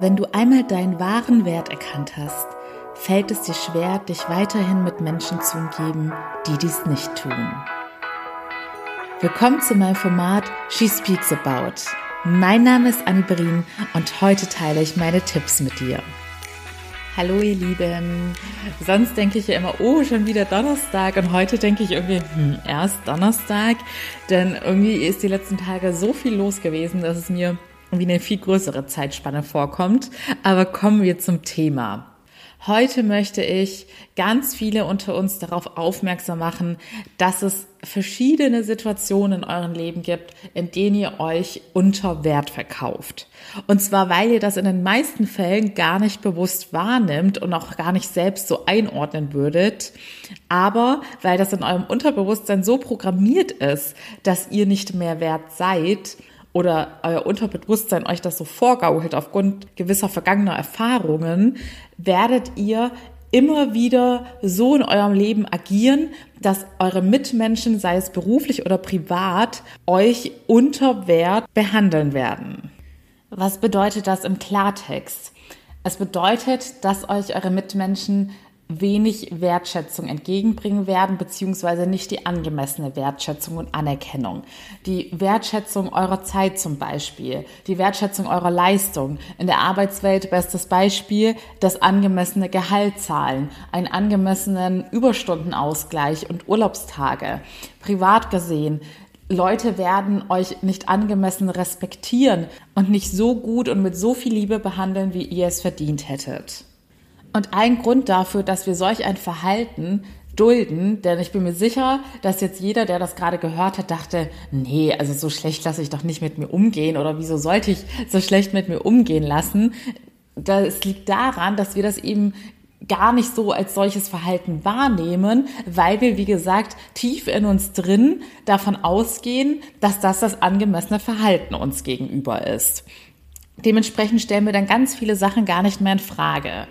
Wenn du einmal deinen wahren Wert erkannt hast, fällt es dir schwer, dich weiterhin mit Menschen zu umgeben, die dies nicht tun. Willkommen zu meinem Format She Speaks About. Mein Name ist Annie Berin und heute teile ich meine Tipps mit dir. Hallo ihr Lieben. Sonst denke ich ja immer, oh, schon wieder Donnerstag und heute denke ich irgendwie, hm, erst Donnerstag, denn irgendwie ist die letzten Tage so viel los gewesen, dass es mir wie eine viel größere Zeitspanne vorkommt. Aber kommen wir zum Thema. Heute möchte ich ganz viele unter uns darauf aufmerksam machen, dass es verschiedene Situationen in eurem Leben gibt, in denen ihr euch unter Wert verkauft. Und zwar, weil ihr das in den meisten Fällen gar nicht bewusst wahrnimmt und auch gar nicht selbst so einordnen würdet, aber weil das in eurem Unterbewusstsein so programmiert ist, dass ihr nicht mehr wert seid, oder euer Unterbewusstsein euch das so vorgaukelt aufgrund gewisser vergangener Erfahrungen, werdet ihr immer wieder so in eurem Leben agieren, dass eure Mitmenschen, sei es beruflich oder privat, euch unter Wert behandeln werden. Was bedeutet das im Klartext? Es bedeutet, dass euch eure Mitmenschen wenig Wertschätzung entgegenbringen werden, beziehungsweise nicht die angemessene Wertschätzung und Anerkennung. Die Wertschätzung eurer Zeit zum Beispiel, die Wertschätzung eurer Leistung. In der Arbeitswelt bestes Beispiel, das angemessene Gehalt zahlen, einen angemessenen Überstundenausgleich und Urlaubstage. Privat gesehen, Leute werden euch nicht angemessen respektieren und nicht so gut und mit so viel Liebe behandeln, wie ihr es verdient hättet. Und ein Grund dafür, dass wir solch ein Verhalten dulden, denn ich bin mir sicher, dass jetzt jeder, der das gerade gehört hat, dachte, nee, also so schlecht lasse ich doch nicht mit mir umgehen oder wieso sollte ich so schlecht mit mir umgehen lassen? Das liegt daran, dass wir das eben gar nicht so als solches Verhalten wahrnehmen, weil wir, wie gesagt, tief in uns drin davon ausgehen, dass das das angemessene Verhalten uns gegenüber ist. Dementsprechend stellen wir dann ganz viele Sachen gar nicht mehr in Frage.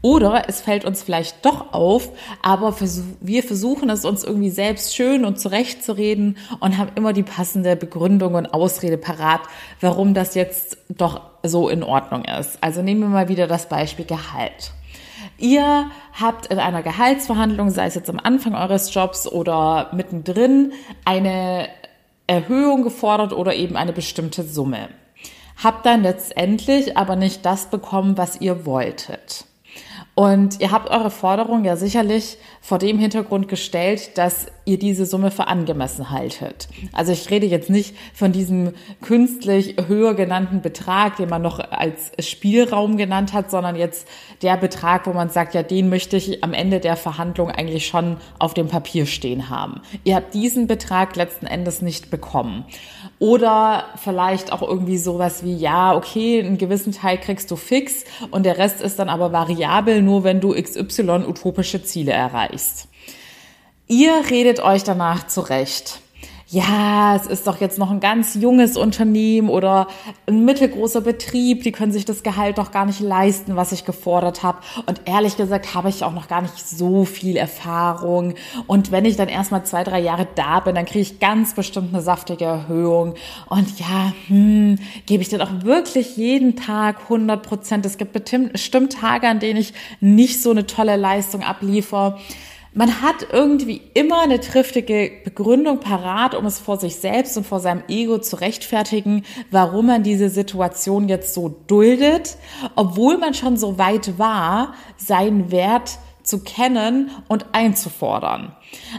Oder es fällt uns vielleicht doch auf, aber wir versuchen es uns irgendwie selbst schön und zurechtzureden und haben immer die passende Begründung und Ausrede parat, warum das jetzt doch so in Ordnung ist. Also nehmen wir mal wieder das Beispiel Gehalt. Ihr habt in einer Gehaltsverhandlung, sei es jetzt am Anfang eures Jobs oder mittendrin, eine Erhöhung gefordert oder eben eine bestimmte Summe. Habt dann letztendlich aber nicht das bekommen, was ihr wolltet. Und ihr habt eure Forderung ja sicherlich vor dem Hintergrund gestellt, dass ihr diese Summe für angemessen haltet. Also ich rede jetzt nicht von diesem künstlich höher genannten Betrag, den man noch als Spielraum genannt hat, sondern jetzt der Betrag, wo man sagt, ja, den möchte ich am Ende der Verhandlung eigentlich schon auf dem Papier stehen haben. Ihr habt diesen Betrag letzten Endes nicht bekommen. Oder vielleicht auch irgendwie sowas wie, ja, okay, einen gewissen Teil kriegst du fix und der Rest ist dann aber variabel nur wenn du XY utopische Ziele erreichst. Ihr redet euch danach zurecht ja, es ist doch jetzt noch ein ganz junges Unternehmen oder ein mittelgroßer Betrieb, die können sich das Gehalt doch gar nicht leisten, was ich gefordert habe. Und ehrlich gesagt habe ich auch noch gar nicht so viel Erfahrung. Und wenn ich dann erstmal zwei, drei Jahre da bin, dann kriege ich ganz bestimmt eine saftige Erhöhung. Und ja, hm, gebe ich dann auch wirklich jeden Tag 100 Prozent. Es gibt bestimmt Tage, an denen ich nicht so eine tolle Leistung abliefere. Man hat irgendwie immer eine triftige Begründung parat, um es vor sich selbst und vor seinem Ego zu rechtfertigen, warum man diese Situation jetzt so duldet, obwohl man schon so weit war, seinen Wert zu kennen und einzufordern.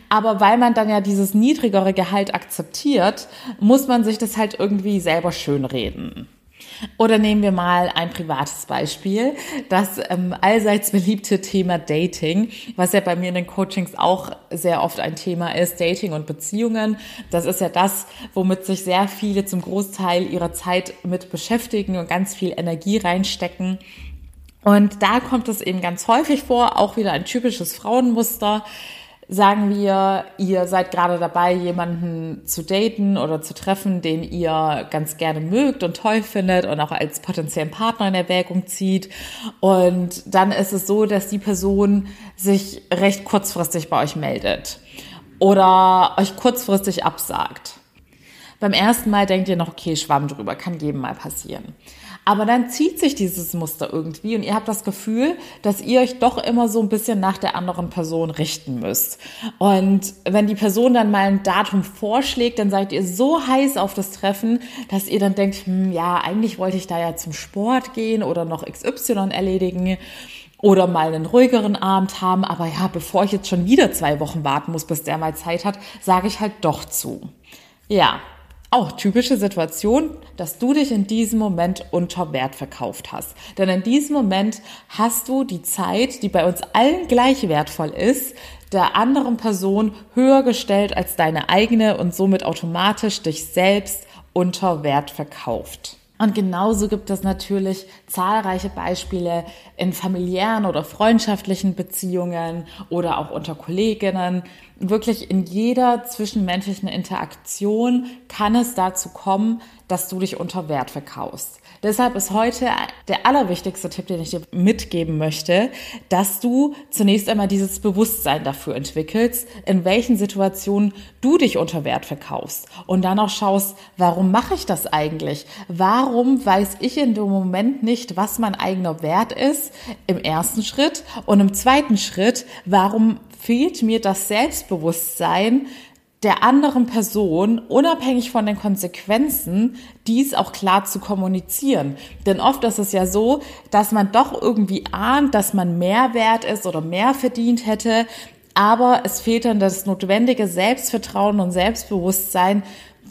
Aber weil man dann ja dieses niedrigere Gehalt akzeptiert, muss man sich das halt irgendwie selber schönreden. Oder nehmen wir mal ein privates Beispiel, das ähm, allseits beliebte Thema Dating, was ja bei mir in den Coachings auch sehr oft ein Thema ist, Dating und Beziehungen. Das ist ja das, womit sich sehr viele zum Großteil ihrer Zeit mit beschäftigen und ganz viel Energie reinstecken. Und da kommt es eben ganz häufig vor, auch wieder ein typisches Frauenmuster Sagen wir, ihr seid gerade dabei, jemanden zu daten oder zu treffen, den ihr ganz gerne mögt und toll findet und auch als potenziellen Partner in Erwägung zieht. Und dann ist es so, dass die Person sich recht kurzfristig bei euch meldet oder euch kurzfristig absagt. Beim ersten Mal denkt ihr noch, okay, Schwamm drüber, kann jedem mal passieren. Aber dann zieht sich dieses Muster irgendwie und ihr habt das Gefühl, dass ihr euch doch immer so ein bisschen nach der anderen Person richten müsst. Und wenn die Person dann mal ein Datum vorschlägt, dann seid ihr so heiß auf das Treffen, dass ihr dann denkt, hm, ja, eigentlich wollte ich da ja zum Sport gehen oder noch XY erledigen oder mal einen ruhigeren Abend haben. Aber ja, bevor ich jetzt schon wieder zwei Wochen warten muss, bis der mal Zeit hat, sage ich halt doch zu. Ja, auch typische Situation, dass du dich in diesem Moment unter Wert verkauft hast. Denn in diesem Moment hast du die Zeit, die bei uns allen gleich wertvoll ist, der anderen Person höher gestellt als deine eigene und somit automatisch dich selbst unter Wert verkauft. Und genauso gibt es natürlich zahlreiche Beispiele in familiären oder freundschaftlichen Beziehungen oder auch unter Kolleginnen. Wirklich in jeder zwischenmenschlichen Interaktion kann es dazu kommen, dass du dich unter Wert verkaufst. Deshalb ist heute der allerwichtigste Tipp, den ich dir mitgeben möchte, dass du zunächst einmal dieses Bewusstsein dafür entwickelst, in welchen Situationen du dich unter Wert verkaufst und dann auch schaust, warum mache ich das eigentlich? Warum weiß ich in dem Moment nicht, was mein eigener Wert ist im ersten Schritt und im zweiten Schritt, warum fehlt mir das Selbstbewusstsein, der anderen Person, unabhängig von den Konsequenzen, dies auch klar zu kommunizieren. Denn oft ist es ja so, dass man doch irgendwie ahnt, dass man mehr wert ist oder mehr verdient hätte, aber es fehlt dann das notwendige Selbstvertrauen und Selbstbewusstsein,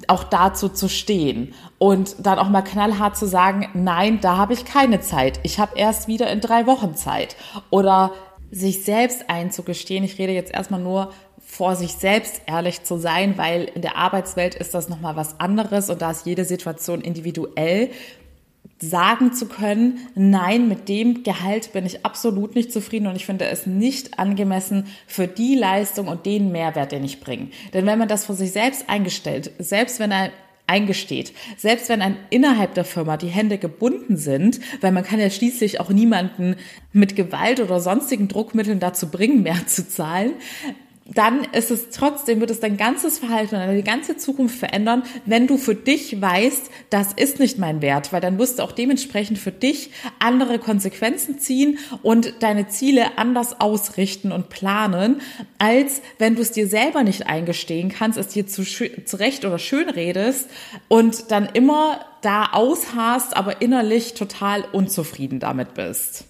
auch dazu zu stehen und dann auch mal knallhart zu sagen, nein, da habe ich keine Zeit. Ich habe erst wieder in drei Wochen Zeit. Oder sich selbst einzugestehen, ich rede jetzt erstmal nur vor sich selbst ehrlich zu sein, weil in der Arbeitswelt ist das nochmal was anderes und da ist jede Situation individuell. Sagen zu können, nein, mit dem Gehalt bin ich absolut nicht zufrieden und ich finde es nicht angemessen für die Leistung und den Mehrwert, den ich bringe. Denn wenn man das vor sich selbst eingestellt, selbst wenn er eingesteht. Selbst wenn ein innerhalb der Firma die Hände gebunden sind, weil man kann ja schließlich auch niemanden mit Gewalt oder sonstigen Druckmitteln dazu bringen, mehr zu zahlen, dann ist es trotzdem, wird es dein ganzes Verhalten und deine ganze Zukunft verändern, wenn du für dich weißt, das ist nicht mein Wert, weil dann wirst du auch dementsprechend für dich andere Konsequenzen ziehen und deine Ziele anders ausrichten und planen, als wenn du es dir selber nicht eingestehen kannst, es dir zu, zurecht oder schön redest und dann immer da ausharst, aber innerlich total unzufrieden damit bist.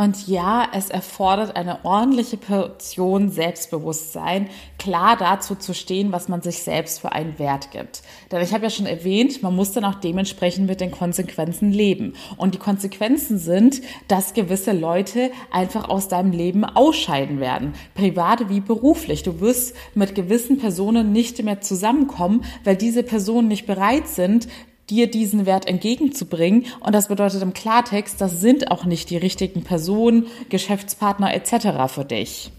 Und ja, es erfordert eine ordentliche Portion Selbstbewusstsein, klar dazu zu stehen, was man sich selbst für einen Wert gibt. Denn ich habe ja schon erwähnt, man muss dann auch dementsprechend mit den Konsequenzen leben. Und die Konsequenzen sind, dass gewisse Leute einfach aus deinem Leben ausscheiden werden, privat wie beruflich. Du wirst mit gewissen Personen nicht mehr zusammenkommen, weil diese Personen nicht bereit sind, dir diesen Wert entgegenzubringen. Und das bedeutet im Klartext, das sind auch nicht die richtigen Personen, Geschäftspartner etc. für dich.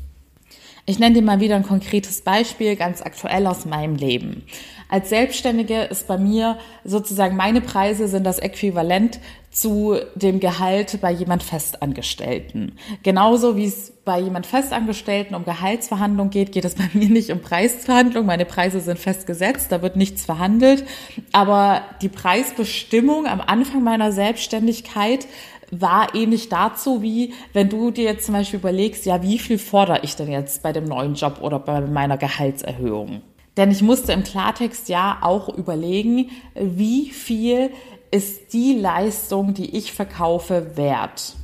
Ich nenne dir mal wieder ein konkretes Beispiel, ganz aktuell aus meinem Leben. Als Selbstständige ist bei mir sozusagen meine Preise sind das Äquivalent zu dem Gehalt bei jemand Festangestellten. Genauso wie es bei jemand Festangestellten um Gehaltsverhandlung geht, geht es bei mir nicht um Preisverhandlung. Meine Preise sind festgesetzt, da wird nichts verhandelt. Aber die Preisbestimmung am Anfang meiner Selbstständigkeit war ähnlich dazu, wie wenn du dir jetzt zum Beispiel überlegst, ja, wie viel fordere ich denn jetzt bei dem neuen Job oder bei meiner Gehaltserhöhung? Denn ich musste im Klartext ja auch überlegen, wie viel ist die Leistung, die ich verkaufe, wert.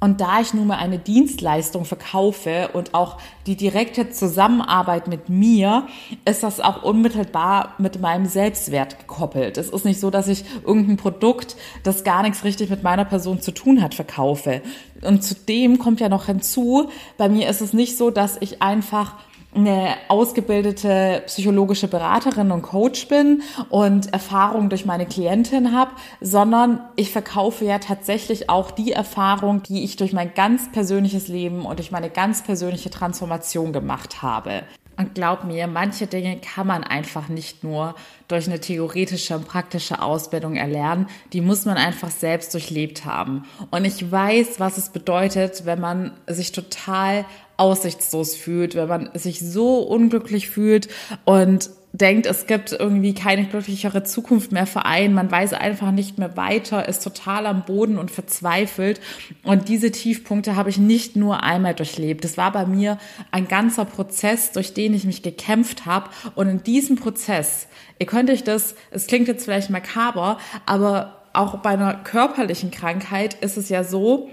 Und da ich nun mal eine Dienstleistung verkaufe und auch die direkte Zusammenarbeit mit mir, ist das auch unmittelbar mit meinem Selbstwert gekoppelt. Es ist nicht so, dass ich irgendein Produkt, das gar nichts richtig mit meiner Person zu tun hat, verkaufe. Und zudem kommt ja noch hinzu, bei mir ist es nicht so, dass ich einfach eine ausgebildete psychologische Beraterin und Coach bin und Erfahrung durch meine Klientin habe, sondern ich verkaufe ja tatsächlich auch die Erfahrung, die ich durch mein ganz persönliches Leben und durch meine ganz persönliche Transformation gemacht habe. Und glaub mir, manche Dinge kann man einfach nicht nur durch eine theoretische und praktische Ausbildung erlernen. Die muss man einfach selbst durchlebt haben. Und ich weiß, was es bedeutet, wenn man sich total aussichtslos fühlt, wenn man sich so unglücklich fühlt und denkt, es gibt irgendwie keine glücklichere Zukunft mehr für einen, man weiß einfach nicht mehr weiter, ist total am Boden und verzweifelt. Und diese Tiefpunkte habe ich nicht nur einmal durchlebt. Es war bei mir ein ganzer Prozess, durch den ich mich gekämpft habe. Und in diesem Prozess, ihr könnt euch das, es klingt jetzt vielleicht makaber, aber auch bei einer körperlichen Krankheit ist es ja so,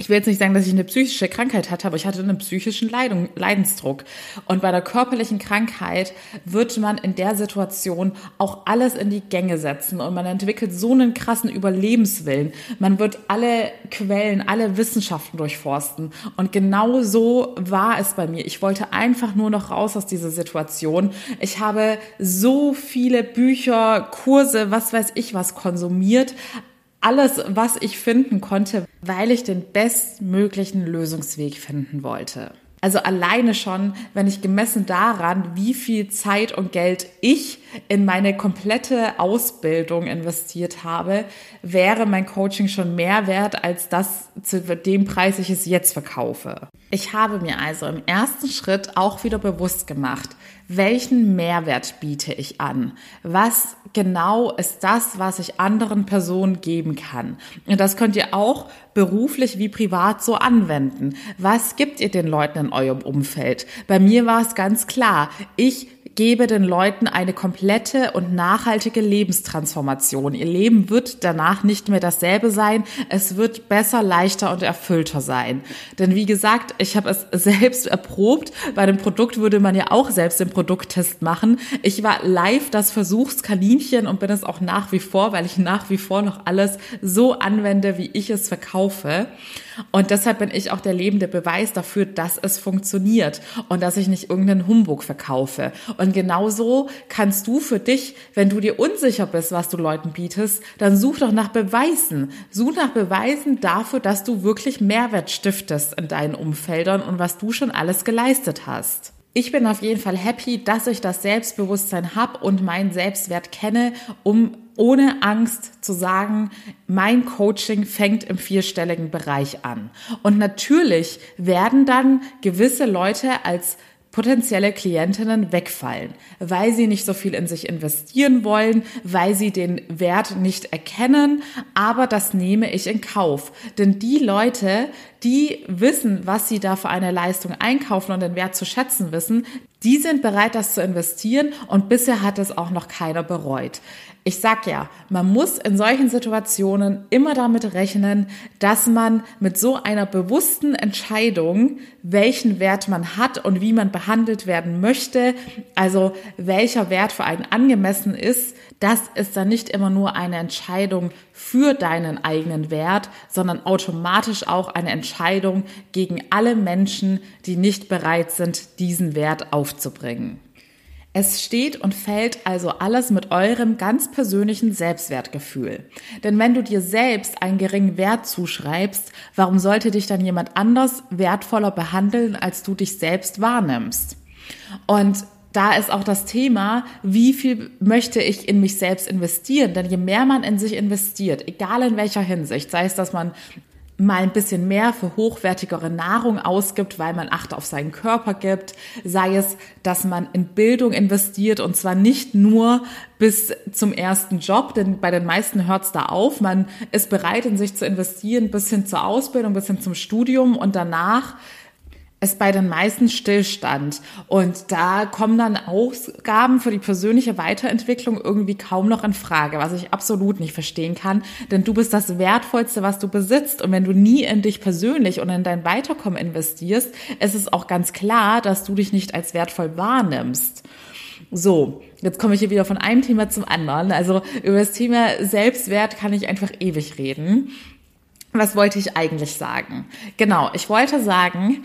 ich will jetzt nicht sagen, dass ich eine psychische Krankheit hatte, aber ich hatte einen psychischen Leidung, Leidensdruck. Und bei der körperlichen Krankheit wird man in der Situation auch alles in die Gänge setzen und man entwickelt so einen krassen Überlebenswillen. Man wird alle Quellen, alle Wissenschaften durchforsten. Und genau so war es bei mir. Ich wollte einfach nur noch raus aus dieser Situation. Ich habe so viele Bücher, Kurse, was weiß ich was konsumiert, alles, was ich finden konnte, weil ich den bestmöglichen Lösungsweg finden wollte. Also alleine schon, wenn ich gemessen daran, wie viel Zeit und Geld ich in meine komplette Ausbildung investiert habe, wäre mein Coaching schon mehr wert als das zu dem Preis ich es jetzt verkaufe. Ich habe mir also im ersten Schritt auch wieder bewusst gemacht, welchen Mehrwert biete ich an? Was genau ist das, was ich anderen Personen geben kann? Und das könnt ihr auch beruflich wie privat so anwenden. Was gibt ihr den Leuten in eurem Umfeld? Bei mir war es ganz klar. Ich gebe den Leuten eine komplette und nachhaltige Lebenstransformation. Ihr Leben wird danach nicht mehr dasselbe sein. Es wird besser, leichter und erfüllter sein. Denn wie gesagt, ich habe es selbst erprobt. Bei dem Produkt würde man ja auch selbst den Produkttest machen. Ich war live das Versuchskaninchen und bin es auch nach wie vor, weil ich nach wie vor noch alles so anwende, wie ich es verkaufe. Und deshalb bin ich auch der lebende Beweis dafür, dass es funktioniert und dass ich nicht irgendeinen Humbug verkaufe. Und genauso kannst du für dich, wenn du dir unsicher bist, was du Leuten bietest, dann such doch nach Beweisen. Such nach Beweisen dafür, dass du wirklich Mehrwert stiftest in deinen Umfeldern und was du schon alles geleistet hast. Ich bin auf jeden Fall happy, dass ich das Selbstbewusstsein habe und meinen Selbstwert kenne, um ohne Angst zu sagen, mein Coaching fängt im vierstelligen Bereich an. Und natürlich werden dann gewisse Leute als potenzielle Klientinnen wegfallen, weil sie nicht so viel in sich investieren wollen, weil sie den Wert nicht erkennen, aber das nehme ich in Kauf. Denn die Leute, die wissen, was sie da für eine Leistung einkaufen und den Wert zu schätzen wissen, die sind bereit, das zu investieren und bisher hat es auch noch keiner bereut. Ich sag ja, man muss in solchen Situationen immer damit rechnen, dass man mit so einer bewussten Entscheidung, welchen Wert man hat und wie man behandelt werden möchte, also welcher Wert für einen angemessen ist, das ist dann nicht immer nur eine Entscheidung für deinen eigenen Wert, sondern automatisch auch eine Entscheidung gegen alle Menschen, die nicht bereit sind, diesen Wert aufzubringen. Es steht und fällt also alles mit eurem ganz persönlichen Selbstwertgefühl. Denn wenn du dir selbst einen geringen Wert zuschreibst, warum sollte dich dann jemand anders wertvoller behandeln, als du dich selbst wahrnimmst? Und da ist auch das Thema, wie viel möchte ich in mich selbst investieren? Denn je mehr man in sich investiert, egal in welcher Hinsicht, sei es, dass man mal ein bisschen mehr für hochwertigere Nahrung ausgibt, weil man Acht auf seinen Körper gibt, sei es, dass man in Bildung investiert und zwar nicht nur bis zum ersten Job, denn bei den meisten hört es da auf. Man ist bereit, in sich zu investieren, bis hin zur Ausbildung, bis hin zum Studium und danach es bei den meisten Stillstand. Und da kommen dann Ausgaben für die persönliche Weiterentwicklung irgendwie kaum noch in Frage, was ich absolut nicht verstehen kann. Denn du bist das Wertvollste, was du besitzt. Und wenn du nie in dich persönlich und in dein Weiterkommen investierst, ist es auch ganz klar, dass du dich nicht als wertvoll wahrnimmst. So, jetzt komme ich hier wieder von einem Thema zum anderen. Also über das Thema Selbstwert kann ich einfach ewig reden. Was wollte ich eigentlich sagen? Genau, ich wollte sagen,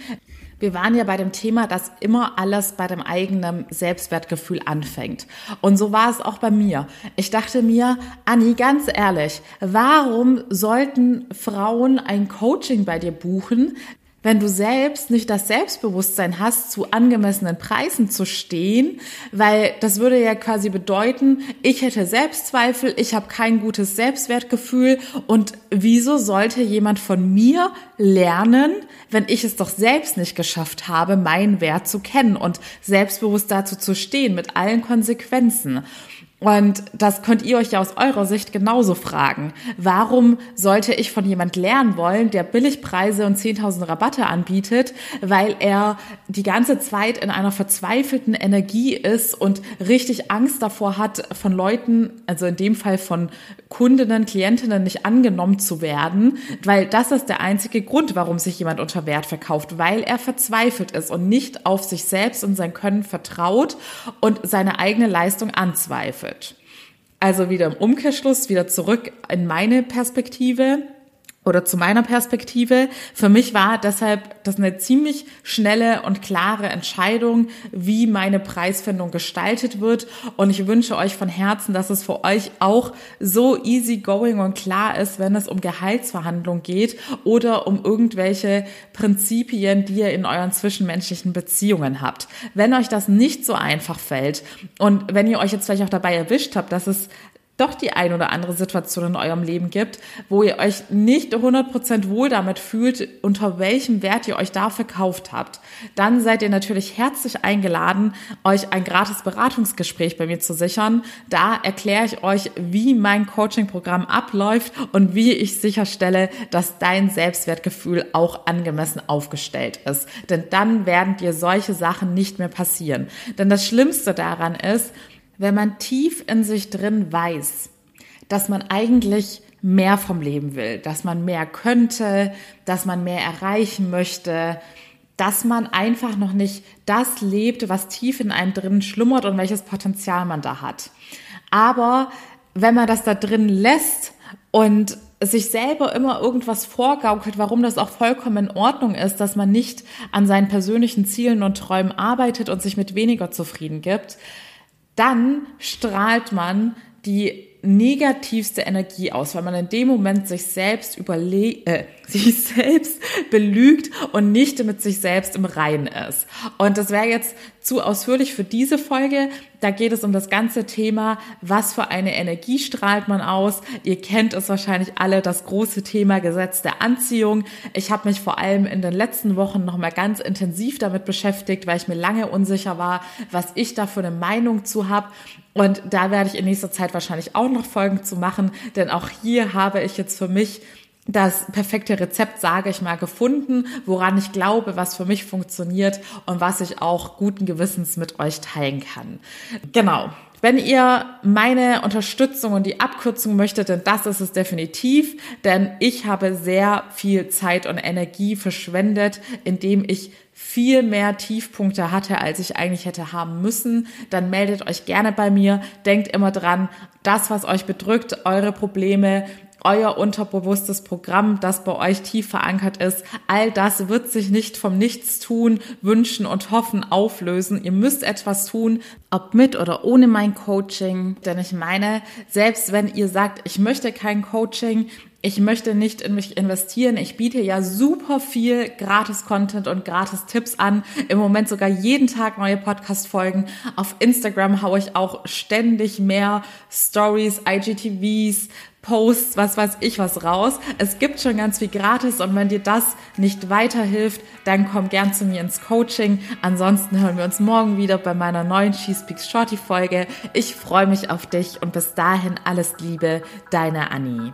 wir waren ja bei dem Thema, dass immer alles bei dem eigenen Selbstwertgefühl anfängt. Und so war es auch bei mir. Ich dachte mir, Anni, ganz ehrlich, warum sollten Frauen ein Coaching bei dir buchen, wenn du selbst nicht das Selbstbewusstsein hast, zu angemessenen Preisen zu stehen, weil das würde ja quasi bedeuten, ich hätte Selbstzweifel, ich habe kein gutes Selbstwertgefühl und wieso sollte jemand von mir lernen, wenn ich es doch selbst nicht geschafft habe, meinen Wert zu kennen und selbstbewusst dazu zu stehen mit allen Konsequenzen. Und das könnt ihr euch ja aus eurer Sicht genauso fragen. Warum sollte ich von jemand lernen wollen, der Billigpreise und 10.000 Rabatte anbietet, weil er die ganze Zeit in einer verzweifelten Energie ist und richtig Angst davor hat, von Leuten, also in dem Fall von Kundinnen, Klientinnen nicht angenommen zu werden, weil das ist der einzige Grund, warum sich jemand unter Wert verkauft, weil er verzweifelt ist und nicht auf sich selbst und sein Können vertraut und seine eigene Leistung anzweifelt Also wieder im Umkehrschluss, wieder zurück in meine Perspektive oder zu meiner Perspektive. Für mich war deshalb das eine ziemlich schnelle und klare Entscheidung, wie meine Preisfindung gestaltet wird. Und ich wünsche euch von Herzen, dass es für euch auch so easy going und klar ist, wenn es um Gehaltsverhandlungen geht oder um irgendwelche Prinzipien, die ihr in euren zwischenmenschlichen Beziehungen habt. Wenn euch das nicht so einfach fällt und wenn ihr euch jetzt vielleicht auch dabei erwischt habt, dass es doch die ein oder andere Situation in eurem Leben gibt, wo ihr euch nicht 100% wohl damit fühlt, unter welchem Wert ihr euch da verkauft habt, dann seid ihr natürlich herzlich eingeladen, euch ein gratis Beratungsgespräch bei mir zu sichern. Da erkläre ich euch, wie mein Coaching-Programm abläuft und wie ich sicherstelle, dass dein Selbstwertgefühl auch angemessen aufgestellt ist. Denn dann werden dir solche Sachen nicht mehr passieren. Denn das Schlimmste daran ist, wenn man tief in sich drin weiß, dass man eigentlich mehr vom Leben will, dass man mehr könnte, dass man mehr erreichen möchte, dass man einfach noch nicht das lebt, was tief in einem drin schlummert und welches Potenzial man da hat. Aber wenn man das da drin lässt und sich selber immer irgendwas vorgaukelt, warum das auch vollkommen in Ordnung ist, dass man nicht an seinen persönlichen Zielen und Träumen arbeitet und sich mit weniger zufrieden gibt, dann strahlt man die negativste Energie aus, weil man in dem Moment sich selbst überle äh, sich selbst belügt und nicht mit sich selbst im Reinen ist. Und das wäre jetzt zu ausführlich für diese Folge. Da geht es um das ganze Thema, was für eine Energie strahlt man aus. Ihr kennt es wahrscheinlich alle, das große Thema Gesetz der Anziehung. Ich habe mich vor allem in den letzten Wochen noch mal ganz intensiv damit beschäftigt, weil ich mir lange unsicher war, was ich da für eine Meinung zu habe. Und da werde ich in nächster Zeit wahrscheinlich auch noch Folgen zu machen, denn auch hier habe ich jetzt für mich das perfekte Rezept, sage ich mal, gefunden, woran ich glaube, was für mich funktioniert und was ich auch guten Gewissens mit euch teilen kann. Genau. Wenn ihr meine Unterstützung und die Abkürzung möchtet, dann das ist es definitiv, denn ich habe sehr viel Zeit und Energie verschwendet, indem ich viel mehr Tiefpunkte hatte, als ich eigentlich hätte haben müssen, dann meldet euch gerne bei mir. Denkt immer dran, das, was euch bedrückt, eure Probleme, euer unterbewusstes Programm, das bei euch tief verankert ist, all das wird sich nicht vom Nichtstun, Wünschen und Hoffen auflösen. Ihr müsst etwas tun, ob mit oder ohne mein Coaching. Denn ich meine, selbst wenn ihr sagt, ich möchte kein Coaching, ich möchte nicht in mich investieren. Ich biete ja super viel Gratis-Content und Gratis-Tipps an. Im Moment sogar jeden Tag neue Podcast-Folgen. Auf Instagram haue ich auch ständig mehr Stories, IGTVs, Posts, was weiß ich was raus. Es gibt schon ganz viel gratis und wenn dir das nicht weiterhilft, dann komm gern zu mir ins Coaching. Ansonsten hören wir uns morgen wieder bei meiner neuen She Speaks Shorty Folge. Ich freue mich auf dich und bis dahin alles Liebe, deine Annie.